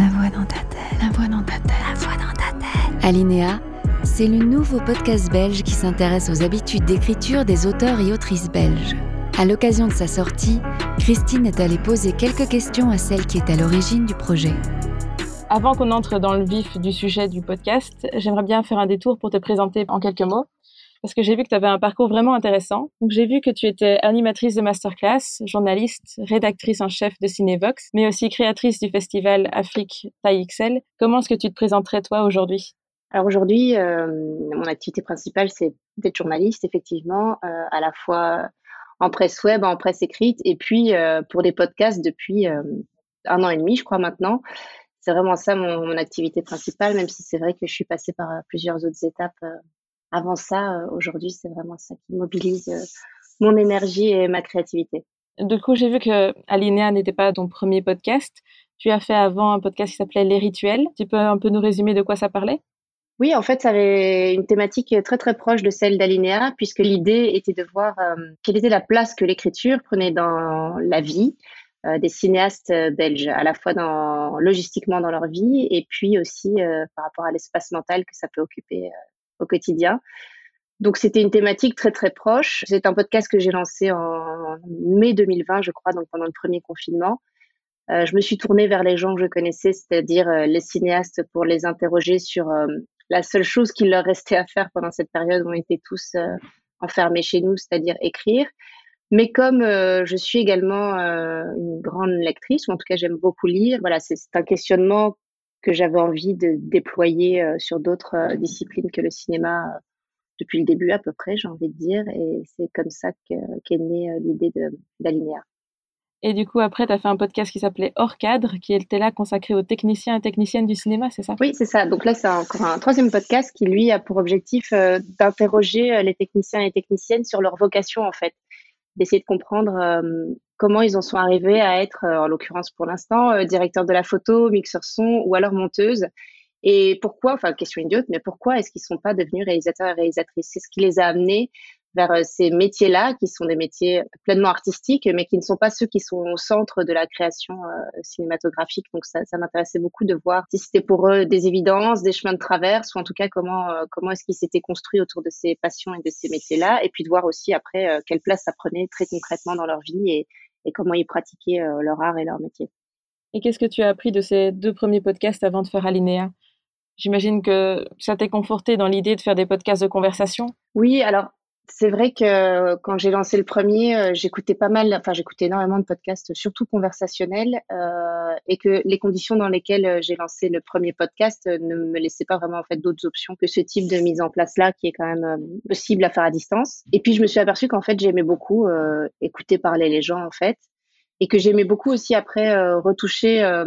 La voix dans ta tête. La voix dans ta tête. La voix dans ta tête. Alinéa, c'est le nouveau podcast belge qui s'intéresse aux habitudes d'écriture des auteurs et autrices belges. À l'occasion de sa sortie, Christine est allée poser quelques questions à celle qui est à l'origine du projet. Avant qu'on entre dans le vif du sujet du podcast, j'aimerais bien faire un détour pour te présenter en quelques mots parce que j'ai vu que tu avais un parcours vraiment intéressant. Donc j'ai vu que tu étais animatrice de masterclass, journaliste, rédactrice en chef de Cinevox, mais aussi créatrice du festival Afrique Taille XL. Comment est-ce que tu te présenterais toi aujourd'hui? Alors aujourd'hui, euh, mon activité principale, c'est d'être journaliste, effectivement, euh, à la fois en presse web, en presse écrite, et puis euh, pour des podcasts depuis un an et demi, je crois maintenant. C'est vraiment ça mon, mon, activité principale, même si c'est vrai que je suis passée par plusieurs autres étapes avant ça, euh, aujourd'hui, c'est vraiment ça qui mobilise euh, mon énergie et ma créativité. Du coup, j'ai vu que Alinéa n'était pas ton premier podcast. Tu as fait avant un podcast qui s'appelait Les Rituels. Tu peux un peu nous résumer de quoi ça parlait? Oui, en fait, ça avait une thématique très très proche de celle d'Alinéa, puisque l'idée était de voir euh, quelle était la place que l'écriture prenait dans la vie des cinéastes belges, à la fois dans, logistiquement dans leur vie et puis aussi par rapport à l'espace mental que ça peut occuper au quotidien. Donc c'était une thématique très très proche. C'est un podcast que j'ai lancé en mai 2020, je crois, donc pendant le premier confinement. Euh, je me suis tournée vers les gens que je connaissais, c'est-à-dire euh, les cinéastes, pour les interroger sur euh, la seule chose qu'il leur restait à faire pendant cette période où on était tous enfermés chez nous, c'est-à-dire écrire. Mais comme je suis également une grande lectrice, ou en tout cas j'aime beaucoup lire, voilà, c'est un questionnement que j'avais envie de déployer euh, sur d'autres euh, disciplines que le cinéma euh, depuis le début à peu près, j'ai envie de dire. Et c'est comme ça qu'est née l'idée d'Alinéa. Et du coup, après, tu as fait un podcast qui s'appelait Hors cadre, qui était là consacré aux techniciens et techniciennes du cinéma, c'est ça? Oui, c'est ça. Donc là, c'est encore un troisième podcast qui, lui, a pour objectif d'interroger les techniciens et techniciennes sur leur vocation, en fait. D'essayer de comprendre comment ils en sont arrivés à être, euh, en l'occurrence pour l'instant, euh, directeur de la photo, mixeur son ou alors monteuse. Et pourquoi, enfin question idiote, mais pourquoi est-ce qu'ils ne sont pas devenus réalisateurs et réalisatrices? C'est ce qui les a amenés vers euh, ces métiers-là, qui sont des métiers pleinement artistiques, mais qui ne sont pas ceux qui sont au centre de la création cinématographique. Donc ça, ça m'intéressait beaucoup de voir si c'était pour eux des évidences, des chemins de traverse, ou en tout cas comment comment est-ce qu'ils s'étaient construits autour de ces passions et de ces métiers-là, et puis de voir aussi après quelle place ça prenait très concrètement dans leur vie et, et comment ils pratiquaient leur art et leur métier. Et qu'est-ce que tu as appris de ces deux premiers podcasts avant de faire Alinéa? J'imagine que ça t'est conforté dans l'idée de faire des podcasts de conversation? Oui, alors c'est vrai que quand j'ai lancé le premier, euh, j'écoutais pas mal, enfin j'écoutais énormément de podcasts, surtout conversationnels, euh, et que les conditions dans lesquelles euh, j'ai lancé le premier podcast ne me laissaient pas vraiment en fait d'autres options que ce type de mise en place là, qui est quand même possible à faire à distance. Et puis je me suis aperçue qu'en fait j'aimais beaucoup écouter parler les gens en fait, et que j'aimais beaucoup aussi après euh, retoucher euh,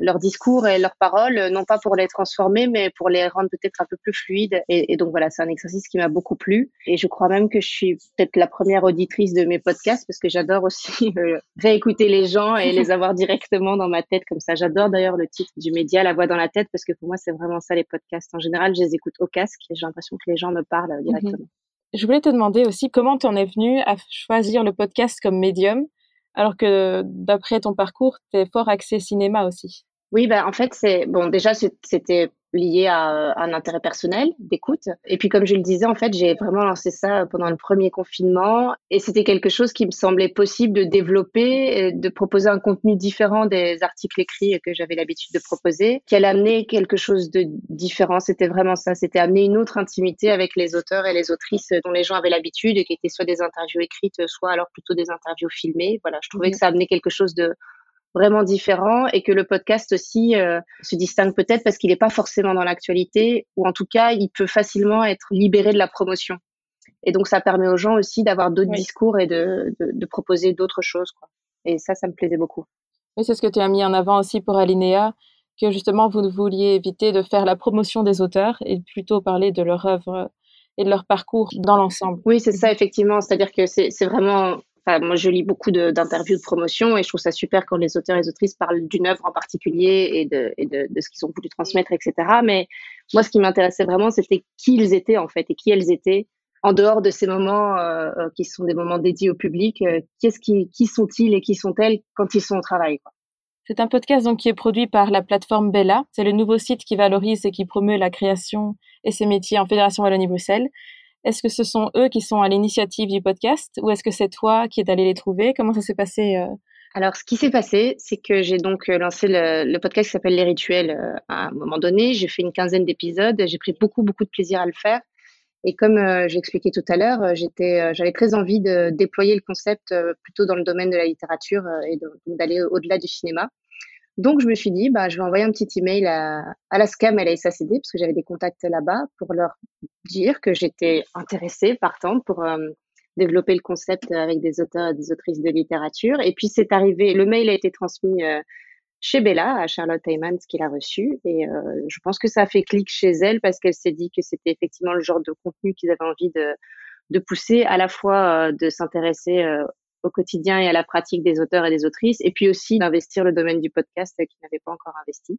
leurs discours et leurs paroles, non pas pour les transformer, mais pour les rendre peut-être un peu plus fluides. Et, et donc voilà, c'est un exercice qui m'a beaucoup plu. Et je crois même que je suis peut-être la première auditrice de mes podcasts parce que j'adore aussi euh, réécouter les gens et les avoir directement dans ma tête comme ça. J'adore d'ailleurs le titre du média, La voix dans la tête, parce que pour moi c'est vraiment ça les podcasts. En général, je les écoute au casque et j'ai l'impression que les gens me parlent mhm. directement. Je voulais te demander aussi comment tu en es venu à choisir le podcast comme médium? Alors que d'après ton parcours, tu es fort axé cinéma aussi. Oui, ben en fait, c'est bon. Déjà, c'était lié à, un intérêt personnel d'écoute. Et puis, comme je le disais, en fait, j'ai vraiment lancé ça pendant le premier confinement. Et c'était quelque chose qui me semblait possible de développer, de proposer un contenu différent des articles écrits que j'avais l'habitude de proposer, qui allait amener quelque chose de différent. C'était vraiment ça. C'était amener une autre intimité avec les auteurs et les autrices dont les gens avaient l'habitude, qui étaient soit des interviews écrites, soit alors plutôt des interviews filmées. Voilà, je trouvais que ça amenait quelque chose de vraiment différent et que le podcast aussi euh, se distingue peut-être parce qu'il n'est pas forcément dans l'actualité ou en tout cas il peut facilement être libéré de la promotion. Et donc ça permet aux gens aussi d'avoir d'autres discours et de, de, proposer d'autres choses. Quoi. Et ça, ça me plaisait beaucoup. Et c'est ce que tu as mis en avant aussi pour Alinéa, que justement vous vouliez éviter de faire la promotion des auteurs et plutôt parler de leur œuvre et de leur parcours dans l'ensemble. Oui, c'est ça, effectivement. C'est-à-dire que c'est vraiment moi, je lis beaucoup d'interviews de, promotion et je trouve ça super quand les auteurs et les autrices parlent d'une œuvre en particulier et de, ce qu'ils ont voulu transmettre, etc. Mais moi, ce qui m'intéressait vraiment, c'était qui ils étaient en fait et qui elles étaient en dehors de ces moments euh, euh qui sont des moments dédiés au public. Euh, qui, qui sont-ils et qui sont-elles quand ils sont au travail. C'est un podcast donc qui est produit par la plateforme Bella. C'est le nouveau site qui valorise et qui promeut la création et ses métiers en Fédération Wallonie-Bruxelles. Est-ce que ce sont eux qui sont à l'initiative du podcast ou est-ce que c'est toi qui es allé les trouver? Comment ça s'est passé euh? Alors, ce qui s'est passé, c'est que j'ai donc euh, lancé le, podcast qui s'appelle Les Rituels euh, à un moment donné. J'ai fait une quinzaine d'épisodes. J'ai pris beaucoup, beaucoup de plaisir à le faire. Et comme j'ai expliqué tout à l'heure, j'avais très envie de déployer le concept plutôt dans le domaine de la littérature et d'aller au-delà du cinéma. Donc, je me suis dit, bah, je vais envoyer un petit email à, à la SCAM et à la SACD, parce que j'avais des contacts là-bas, pour leur dire que j'étais intéressée, partante, pour euh, développer le concept avec des auteurs et des autrices de littérature. Et puis, c'est arrivé, le mail a été transmis euh, chez Bella, à Charlotte Heymans, qui l'a reçu. Et euh, je pense que ça a fait clic chez elle, parce qu'elle s'est dit que c'était effectivement le genre de contenu qu'ils avaient envie de, de pousser, à la fois de s'intéresser au quotidien et à la pratique des auteurs et des autrices, et puis aussi d'investir le domaine du podcast qui n'avait pas encore investi.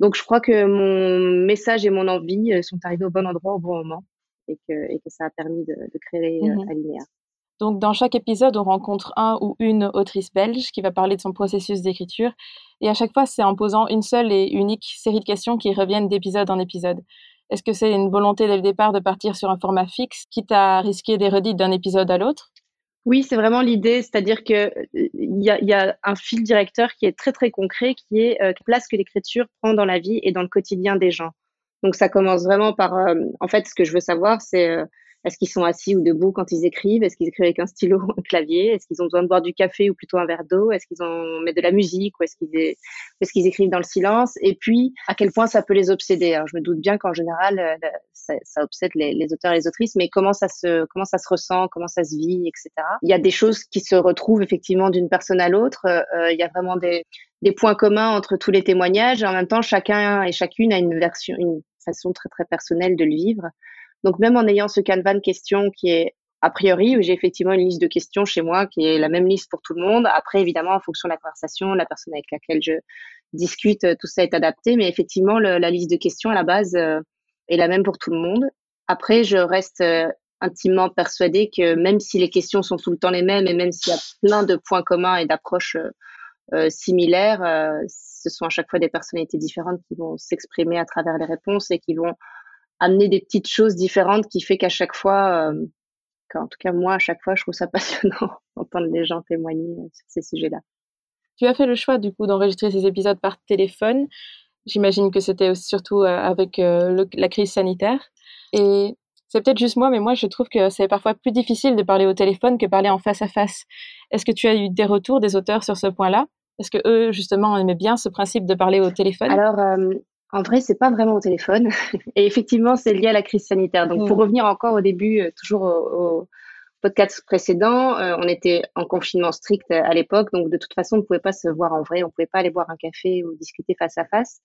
Donc je crois que mon message et mon envie euh, sont arrivés au bon endroit au bon moment et que, et que ça a permis de, créer euh, mmh Alinéa. Donc dans chaque épisode, on rencontre un ou une autrice belge qui va parler de son processus d'écriture et à chaque fois, c'est en posant une seule et unique série de questions qui reviennent d'épisode en épisode. Est-ce que c'est une volonté dès le départ de partir sur un format fixe, quitte à risquer des redites d'un épisode à l'autre? Oui, c'est vraiment l'idée, c'est-à-dire que euh, il y a, y a, un fil directeur qui est très très concret, qui est euh, place que l'écriture prend dans la vie et dans le quotidien des gens. Donc ça commence vraiment par, euh, en fait, ce que je veux savoir, c'est euh, est-ce qu'ils sont assis ou debout quand ils écrivent? Est-ce qu'ils écrivent avec un stylo ou un clavier? Est-ce qu'ils ont besoin de boire du café ou plutôt un verre d'eau? Est-ce qu'ils ont met de la musique ou est-ce qu'ils est qu'ils écrivent dans le silence? Et puis à quel point ça peut les obséder Alors je me doute bien qu'en général euh, ça, ça obsède les, auteurs et les autrices, mais comment ça se comment ça se ressent, comment ça se vit, etc. Il y a des choses qui se retrouvent effectivement d'une personne à l'autre. Euh, il y a vraiment des des points communs entre tous les témoignages. En même temps, chacun et chacune a une version, une façon très très personnelle de le vivre. Donc même en ayant ce canevas de questions qui est a priori, j'ai effectivement une liste de questions chez moi qui est la même liste pour tout le monde. Après, évidemment, en fonction de la conversation, la personne avec laquelle je discute, tout ça est adapté. Mais effectivement, la liste de questions à la base euh, est la même pour tout le monde. Après, je reste euh, intimement persuadée que même si les questions sont tout le temps les mêmes et même s'il y a plein de points communs et d'approches euh, similaires, ce sont à chaque fois des personnalités différentes qui vont s'exprimer à travers les réponses et qui vont amener des petites choses différentes qui fait qu'à chaque fois, euh, en tout cas moi, à chaque fois, je trouve ça passionnant d'entendre les gens témoigner euh, sur ces sujets-là. Tu as fait le choix du coup d'enregistrer ces épisodes par téléphone. J'imagine que c'était surtout euh, avec la crise sanitaire. Et c'est peut-être juste moi, mais moi je trouve que c'est parfois plus difficile de parler au téléphone que parler en face à face. Est-ce que tu as eu des retours des auteurs sur ce point-là? Est-ce que eux justement aimaient bien ce principe de parler au téléphone Alors en vrai, c'est pas vraiment au téléphone. Et effectivement, c'est lié à la crise sanitaire. Donc, pour mm. revenir encore au début, euh, toujours au, podcast précédent, euh, on était en confinement strict à l'époque. Donc, de toute façon, on ne pouvait pas se voir en vrai. On ne pouvait pas aller boire un café ou discuter face à face.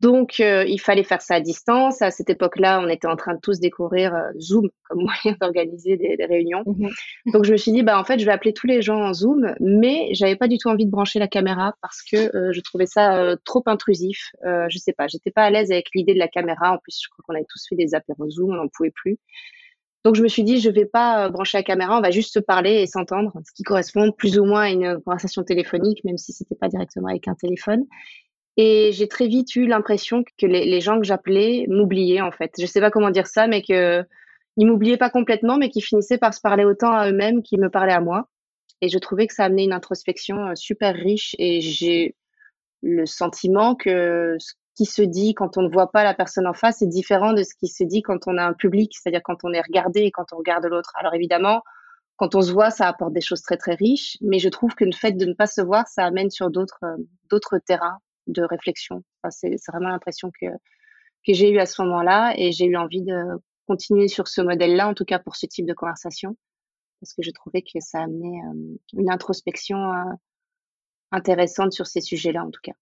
Donc, euh, il fallait faire ça à distance. À cette époque-là, on était en train de tous découvrir euh, Zoom comme moyen d'organiser des, des, réunions. Mhm. Donc, je me suis dit, bah, en fait, je vais appeler tous les gens en Zoom, mais j'avais pas du tout envie de brancher la caméra parce que euh, je trouvais ça trop intrusif. je sais pas, j'étais pas à l'aise avec l'idée de la caméra. En plus, je crois qu'on avait tous fait des apéros Zoom, on n'en pouvait plus. Donc, je me suis dit, je vais pas brancher la caméra, on va juste se parler et s'entendre, ce qui correspond plus ou moins à une conversation téléphonique, même si c'était pas directement avec un téléphone. Et j'ai très vite eu l'impression que les, gens que j'appelais m'oubliaient en fait. Je sais pas comment dire ça, mais que ils m'oubliaient pas complètement, mais qu'ils finissaient par se parler autant à eux-mêmes qu'ils me parlaient à moi. Et je trouvais que ça amenait une introspection euh, super riche. Et j'ai le sentiment que ce qui se dit quand on ne voit pas la personne en face est différent de ce qui se dit quand on a un public, c'est-à-dire quand on est regardé et quand on regarde l'autre. Alors évidemment, quand on se voit, ça apporte des choses très très riches, mais je trouve que le fait de ne pas se voir, ça amène sur d'autres euh, d'autres terrains de réflexion. c'est vraiment l'impression que, que j'ai eu à ce moment-là et j'ai eu envie de continuer sur ce modèle-là, en tout cas pour ce type de conversation, parce que je trouvais que ça amenait euh, une introspection euh, intéressante sur ces sujets-là, en tout cas.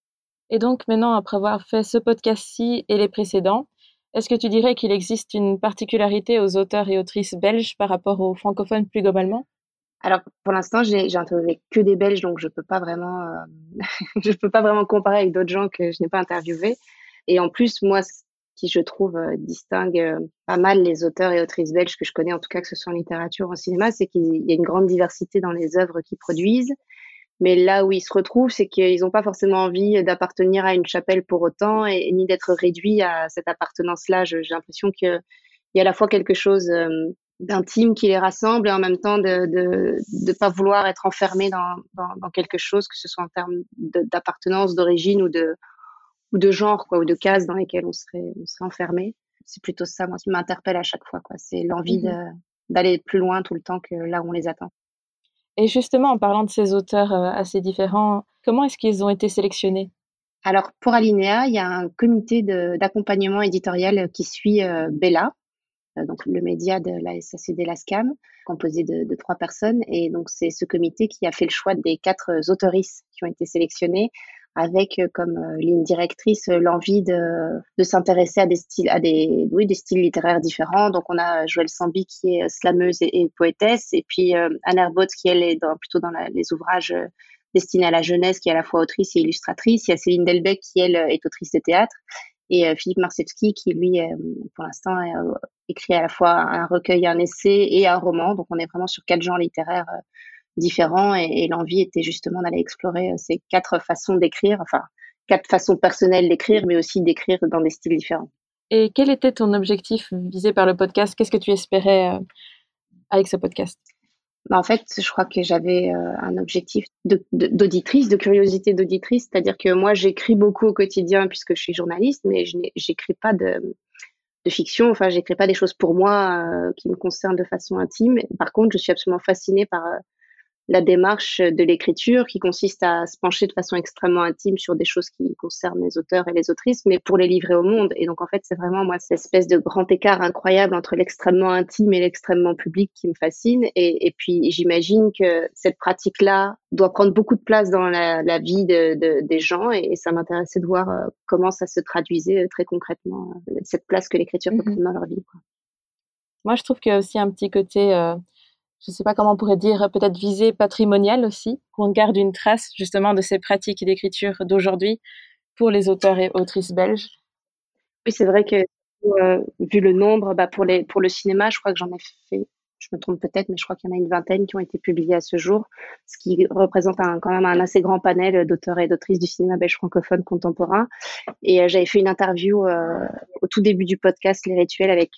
Et donc maintenant, après avoir fait ce podcast-ci et les précédents, est-ce que tu dirais qu'il existe une particularité aux auteurs et autrices belges par rapport aux francophones plus globalement? Alors pour l'instant, j'ai interviewé que des Belges, donc je peux pas vraiment, euh, je peux pas vraiment comparer avec d'autres gens que je n'ai pas interviewés. Et en plus, moi, ce qui je trouve euh, distingue euh, pas mal les auteurs et autrices belges que je connais, en tout cas que ce soit en littérature ou en cinéma, c'est qu'il y a une grande diversité dans les œuvres qu'ils produisent. Mais là où ils se retrouvent, c'est qu'ils n'ont pas forcément envie d'appartenir à une chapelle pour autant et, ni d'être réduits à cette appartenance-là. J'ai l'impression qu'il y a à la fois quelque chose euh, d'intime qui les rassemble et en même temps de ne pas vouloir être enfermé dans, dans, quelque chose, que ce soit en termes d'appartenance, d'origine ou de, ou de genre, quoi, ou de cases dans lesquelles on serait, on serait enfermé. C'est plutôt ça, moi, qui m'interpelle à chaque fois. C'est l'envie mmh d'aller plus loin tout le temps que là où on les attend. Et justement, en parlant de ces auteurs euh, assez différents, comment est-ce qu'ils ont été sélectionnés? Alors, pour Alinea, il y a un comité d'accompagnement éditorial qui suit euh, Bella, donc le média de la SACD LASCAM, composé de, trois personnes. Et donc, c'est ce comité qui a fait le choix des quatre autoristes qui ont été sélectionnés avec euh, comme euh, ligne directrice euh, l'envie de, de s'intéresser à des styles, à des, oui, des styles littéraires différents. Donc, on a Joël Sambi qui est slameuse et, poétesse, et puis Anne Herbot qui, elle, est dans, plutôt dans les ouvrages destinés à la jeunesse, qui est à la fois autrice et illustratrice. Il y a Céline Delbecq qui, elle, est autrice de théâtre. Et Philippe Marsevski qui, lui, pour l'instant, écrit à la fois un recueil, un essai et un roman. Donc, on est vraiment sur quatre genres littéraires différents et, l'envie était justement d'aller explorer euh, ces quatre façons d'écrire, enfin quatre façons personnelles d'écrire, mais aussi d'écrire dans des styles différents. Et quel était ton objectif visé par le podcast? Qu'est-ce que tu espérais euh, avec ce podcast? Bah, en fait, je crois que j'avais euh, un objectif d'auditrice, de, curiosité d'auditrice, c'est-à-dire que moi, j'écris beaucoup au quotidien puisque je suis journaliste, mais je n'écris pas de, de fiction. Enfin, j'écris pas des choses pour moi qui me concernent de façon intime. Par contre, je suis absolument fascinée par la démarche de l'écriture qui consiste à se pencher de façon extrêmement intime sur des choses qui concernent les auteurs et les autrices, mais pour les livrer au monde. Et donc, en fait, c'est vraiment, moi, cette espèce de grand écart incroyable entre l'extrêmement intime et l'extrêmement public qui me fascine. Et, puis, j'imagine que cette pratique-là doit prendre beaucoup de place dans la, vie de, des gens. Et, ça m'intéressait de voir euh, comment ça se traduisait euh, très concrètement, euh, cette place que l'écriture peut mmh prendre dans leur vie. Moi, je trouve qu'il y a aussi un petit côté je ne sais pas comment on pourrait dire, peut-être visée patrimoniale aussi, qu'on garde une trace justement de ces pratiques d'écriture d'aujourd'hui pour les auteurs et autrices belges. Oui, c'est vrai que euh, vu le nombre, bah, pour, les, pour le cinéma, je crois que j'en ai fait, je me trompe peut-être, mais je crois qu'il y en a une vingtaine qui ont été publiées à ce jour, ce qui représente un, quand même un assez grand panel d'auteurs et d'autrices du cinéma belge francophone contemporain. Et euh, j'avais fait une interview euh, au tout début du podcast Les Rituels avec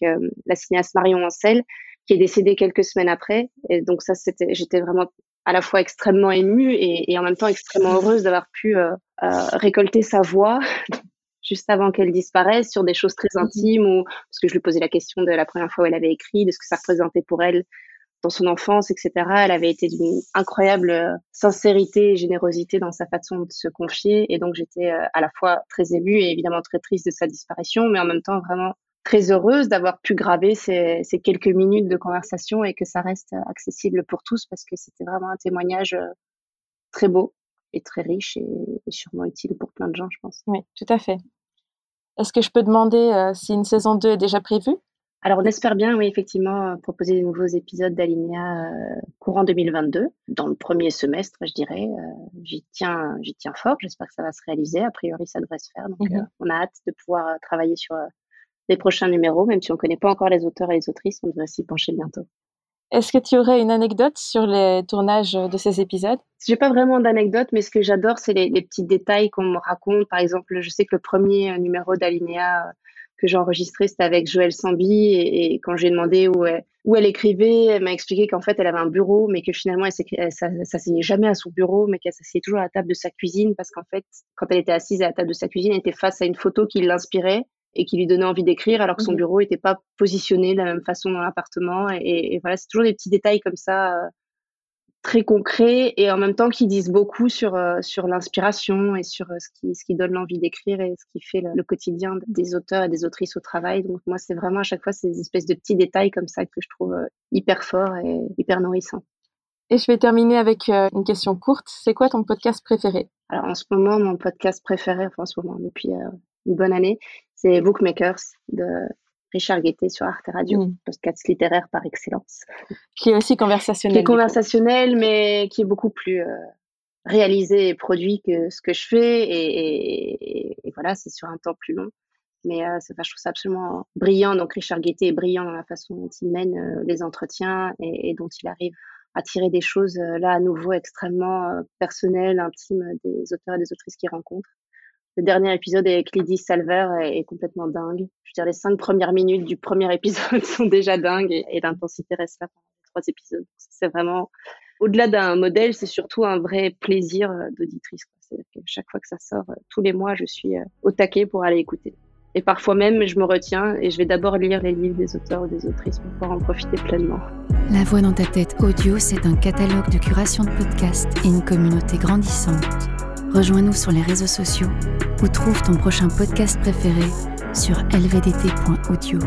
la cinéaste Marion Ancel, qui est décédé quelques semaines après. Et donc ça, c'était, j'étais vraiment à la fois extrêmement émue et, en même temps extrêmement heureuse d'avoir pu euh, euh, récolter sa voix juste avant qu'elle disparaisse sur des choses très intimes ou parce que je lui posais la question de la première fois où elle avait écrit, de ce que ça représentait pour elle dans son enfance, etc. Elle avait été d'une incroyable euh, sincérité et générosité dans sa façon de se confier. Et donc, j'étais à la fois très émue et évidemment très triste de sa disparition, mais en même temps vraiment très heureuse d'avoir pu graver ces, quelques minutes de conversation et que ça reste accessible pour tous parce que c'était vraiment un témoignage euh, très beau et très riche et, sûrement utile pour plein de gens, je pense. Oui, tout à fait. Est-ce que je peux demander euh, si une saison 2 est déjà prévue? Alors, on espère bien, oui, effectivement, euh, proposer de nouveaux épisodes d'Alinéa courant 2022, dans le premier semestre, je dirais. j'y tiens, j'y tiens fort. J'espère que ça va se réaliser. A priori, ça devrait se faire. Donc, mmh on a hâte de pouvoir travailler sur les prochains numéros, même si on ne connaît pas encore les auteurs et les autrices, on devrait s'y pencher bientôt. Est-ce que tu aurais une anecdote sur les tournages de ces épisodes? J'ai pas vraiment d'anecdote, mais ce que j'adore, c'est les, petits détails qu'on me raconte. Par exemple, je sais que le premier numéro d'Alinéa euh, que j'ai enregistré, c'était avec Joël Sambi, et, quand j'ai demandé où elle, où elle écrivait, elle m'a expliqué qu'en fait, elle avait un bureau, mais que finalement, elle ne s'asseyait jamais à son bureau, mais qu'elle s'asseyait toujours à la table de sa cuisine, parce qu'en fait, quand elle était assise à la table de sa cuisine, elle était face à une photo qui l'inspirait, et qui lui donnait envie d'écrire alors que son mmh bureau n'était pas positionné de la même façon dans l'appartement. Et, voilà, c'est toujours des petits détails comme ça, euh, très concrets et en même temps qui disent beaucoup sur, euh, sur l'inspiration et sur euh, ce, qui, ce qui donne l'envie d'écrire et ce qui fait le, quotidien des auteurs et des autrices au travail. Donc moi, c'est vraiment à chaque fois ces espèces de petits détails comme ça que je trouve hyper forts et hyper nourrissants. Et je vais terminer avec une question courte. C'est quoi ton podcast préféré? Alors en ce moment, mon podcast préféré, enfin en ce moment, depuis une bonne année, c'est Bookmakers de Richard Guettet sur Arte Radio, mmh. podcast littéraire par excellence. Qui est aussi conversationnel. Qui est conversationnel, mais qui est beaucoup plus euh, réalisé et produit que ce que je fais. Et, voilà, c'est sur un temps plus long. Mais euh, je trouve ça absolument brillant. Donc Richard Guettet est brillant dans la façon dont il mène euh, les entretiens et, dont il arrive à tirer des choses là à nouveau extrêmement personnelles, intimes des auteurs et des autrices qu'ils rencontrent. Le dernier épisode avec Lydie Salver est, complètement dingue. Je veux dire, les cinq premières minutes du premier épisode sont déjà dingues et, l'intensité reste là pendant les trois épisodes. C'est vraiment, au-delà d'un modèle, c'est surtout un vrai plaisir d'auditrice. chaque fois que ça sort, tous les mois, je suis au taquet pour aller écouter. Et parfois même, je me retiens et je vais d'abord lire les livres des auteurs ou des autrices pour pouvoir en profiter pleinement. La voix dans ta tête audio, c'est un catalogue de curation de podcasts et une communauté grandissante. Rejoins-nous sur les réseaux sociaux ou trouve ton prochain podcast préféré sur lvdt.audio.